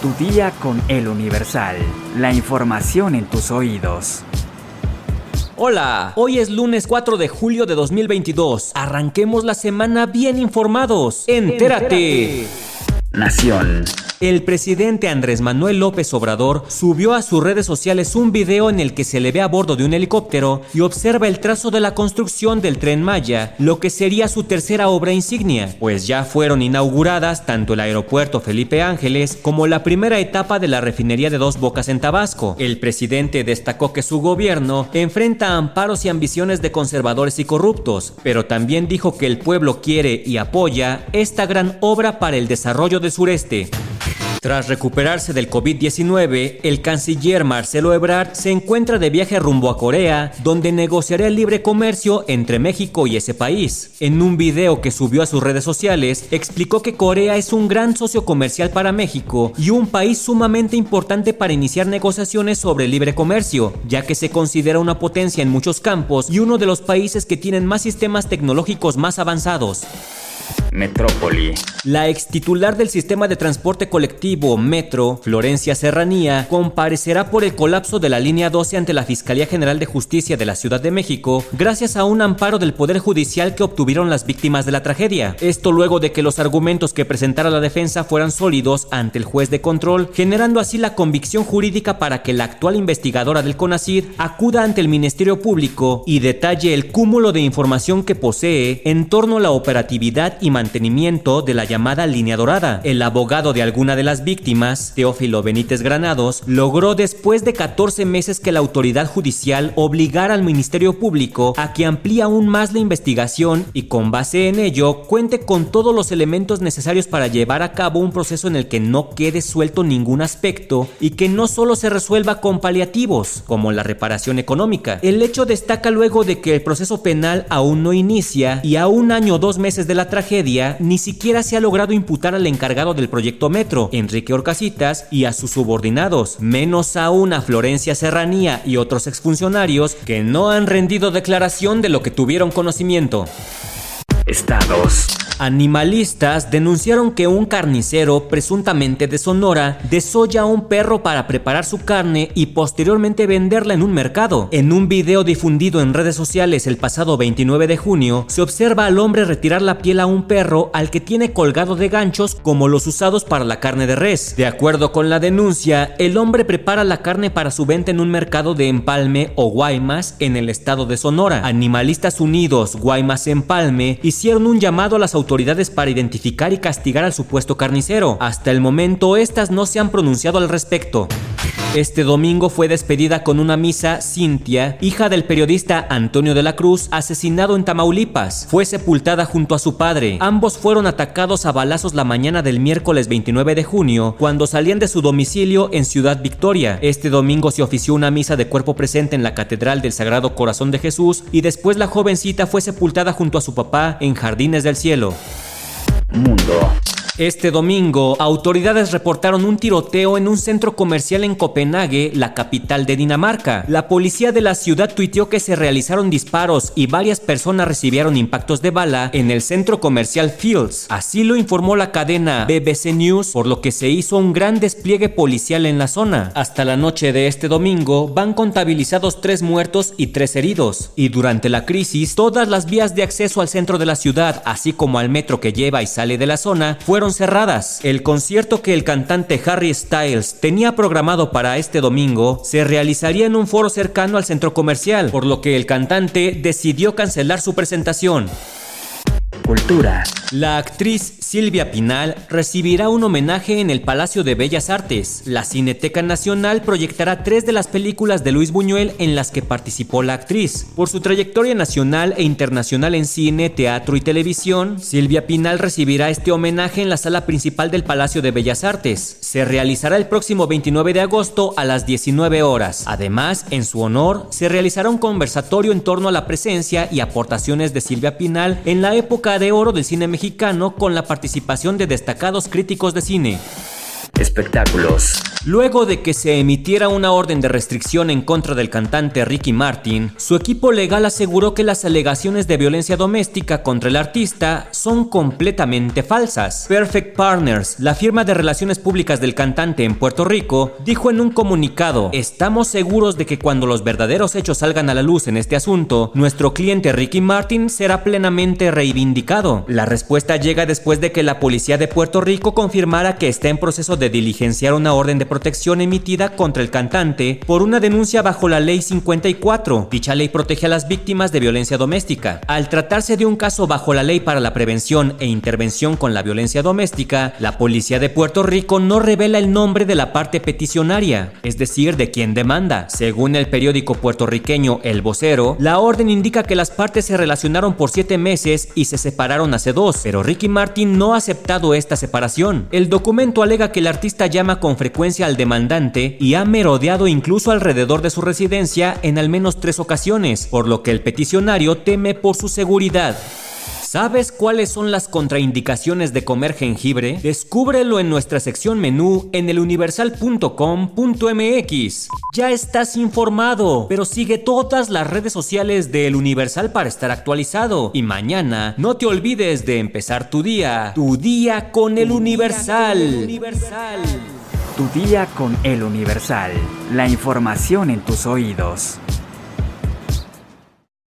Tu día con el Universal. La información en tus oídos. Hola, hoy es lunes 4 de julio de 2022. Arranquemos la semana bien informados. Entérate. Nación. El presidente Andrés Manuel López Obrador subió a sus redes sociales un video en el que se le ve a bordo de un helicóptero y observa el trazo de la construcción del tren Maya, lo que sería su tercera obra insignia, pues ya fueron inauguradas tanto el aeropuerto Felipe Ángeles como la primera etapa de la refinería de Dos Bocas en Tabasco. El presidente destacó que su gobierno enfrenta amparos y ambiciones de conservadores y corruptos, pero también dijo que el pueblo quiere y apoya esta gran obra para el desarrollo del sureste. Tras recuperarse del COVID-19, el canciller Marcelo Ebrard se encuentra de viaje rumbo a Corea, donde negociará el libre comercio entre México y ese país. En un video que subió a sus redes sociales, explicó que Corea es un gran socio comercial para México y un país sumamente importante para iniciar negociaciones sobre el libre comercio, ya que se considera una potencia en muchos campos y uno de los países que tienen más sistemas tecnológicos más avanzados. Metrópoli. La ex titular del sistema de transporte colectivo Metro, Florencia Serranía, comparecerá por el colapso de la línea 12 ante la Fiscalía General de Justicia de la Ciudad de México, gracias a un amparo del Poder Judicial que obtuvieron las víctimas de la tragedia. Esto luego de que los argumentos que presentara la defensa fueran sólidos ante el juez de control, generando así la convicción jurídica para que la actual investigadora del CONACID acuda ante el Ministerio Público y detalle el cúmulo de información que posee en torno a la operatividad y mantenimiento de la llamada línea dorada. El abogado de alguna de las víctimas, Teófilo Benítez Granados, logró después de 14 meses que la autoridad judicial obligara al Ministerio Público a que amplíe aún más la investigación y con base en ello cuente con todos los elementos necesarios para llevar a cabo un proceso en el que no quede suelto ningún aspecto y que no solo se resuelva con paliativos, como la reparación económica. El hecho destaca luego de que el proceso penal aún no inicia y a un año o dos meses de la tragedia ni siquiera se ha logrado imputar al encargado del proyecto Metro, Enrique Orcasitas, y a sus subordinados, menos aún a Florencia Serranía y otros exfuncionarios que no han rendido declaración de lo que tuvieron conocimiento. Estados. Animalistas denunciaron que un carnicero, presuntamente de Sonora, desolla a un perro para preparar su carne y posteriormente venderla en un mercado. En un video difundido en redes sociales el pasado 29 de junio, se observa al hombre retirar la piel a un perro al que tiene colgado de ganchos como los usados para la carne de res. De acuerdo con la denuncia, el hombre prepara la carne para su venta en un mercado de Empalme o Guaymas en el estado de Sonora. Animalistas Unidos, Guaymas Empalme, hicieron un llamado a las autoridades autoridades para identificar y castigar al supuesto carnicero. Hasta el momento, estas no se han pronunciado al respecto. Este domingo fue despedida con una misa Cintia, hija del periodista Antonio de la Cruz, asesinado en Tamaulipas. Fue sepultada junto a su padre. Ambos fueron atacados a balazos la mañana del miércoles 29 de junio, cuando salían de su domicilio en Ciudad Victoria. Este domingo se ofició una misa de cuerpo presente en la Catedral del Sagrado Corazón de Jesús y después la jovencita fue sepultada junto a su papá en Jardines del Cielo. Mundo. Este domingo, autoridades reportaron un tiroteo en un centro comercial en Copenhague, la capital de Dinamarca. La policía de la ciudad tuiteó que se realizaron disparos y varias personas recibieron impactos de bala en el centro comercial Fields. Así lo informó la cadena BBC News, por lo que se hizo un gran despliegue policial en la zona. Hasta la noche de este domingo van contabilizados tres muertos y tres heridos. Y durante la crisis, todas las vías de acceso al centro de la ciudad, así como al metro que lleva y sale de la zona, fueron cerradas. El concierto que el cantante Harry Styles tenía programado para este domingo se realizaría en un foro cercano al centro comercial, por lo que el cantante decidió cancelar su presentación. Cultura. La actriz Silvia Pinal recibirá un homenaje en el Palacio de Bellas Artes. La Cineteca Nacional proyectará tres de las películas de Luis Buñuel en las que participó la actriz. Por su trayectoria nacional e internacional en cine, teatro y televisión, Silvia Pinal recibirá este homenaje en la sala principal del Palacio de Bellas Artes. Se realizará el próximo 29 de agosto a las 19 horas. Además, en su honor, se realizará un conversatorio en torno a la presencia y aportaciones de Silvia Pinal en la época de oro del cine mexicano con la participación de destacados críticos de cine. Espectáculos. Luego de que se emitiera una orden de restricción en contra del cantante Ricky Martin, su equipo legal aseguró que las alegaciones de violencia doméstica contra el artista son completamente falsas. Perfect Partners, la firma de relaciones públicas del cantante en Puerto Rico, dijo en un comunicado, estamos seguros de que cuando los verdaderos hechos salgan a la luz en este asunto, nuestro cliente Ricky Martin será plenamente reivindicado. La respuesta llega después de que la policía de Puerto Rico confirmara que está en proceso de diligenciar una orden de protección emitida contra el cantante por una denuncia bajo la Ley 54. Dicha ley protege a las víctimas de violencia doméstica. Al tratarse de un caso bajo la Ley para la Prevención e Intervención con la Violencia Doméstica, la policía de Puerto Rico no revela el nombre de la parte peticionaria, es decir, de quien demanda. Según el periódico puertorriqueño El Vocero, la orden indica que las partes se relacionaron por siete meses y se separaron hace dos, pero Ricky Martin no ha aceptado esta separación. El documento alega que el artista llama con frecuencia al demandante y ha merodeado incluso alrededor de su residencia en al menos tres ocasiones, por lo que el peticionario teme por su seguridad. ¿Sabes cuáles son las contraindicaciones de comer jengibre? Descúbrelo en nuestra sección menú en eluniversal.com.mx. Ya estás informado, pero sigue todas las redes sociales de El Universal para estar actualizado. Y mañana no te olvides de empezar tu día, tu día con El Universal. Tu día con El Universal. La información en tus oídos.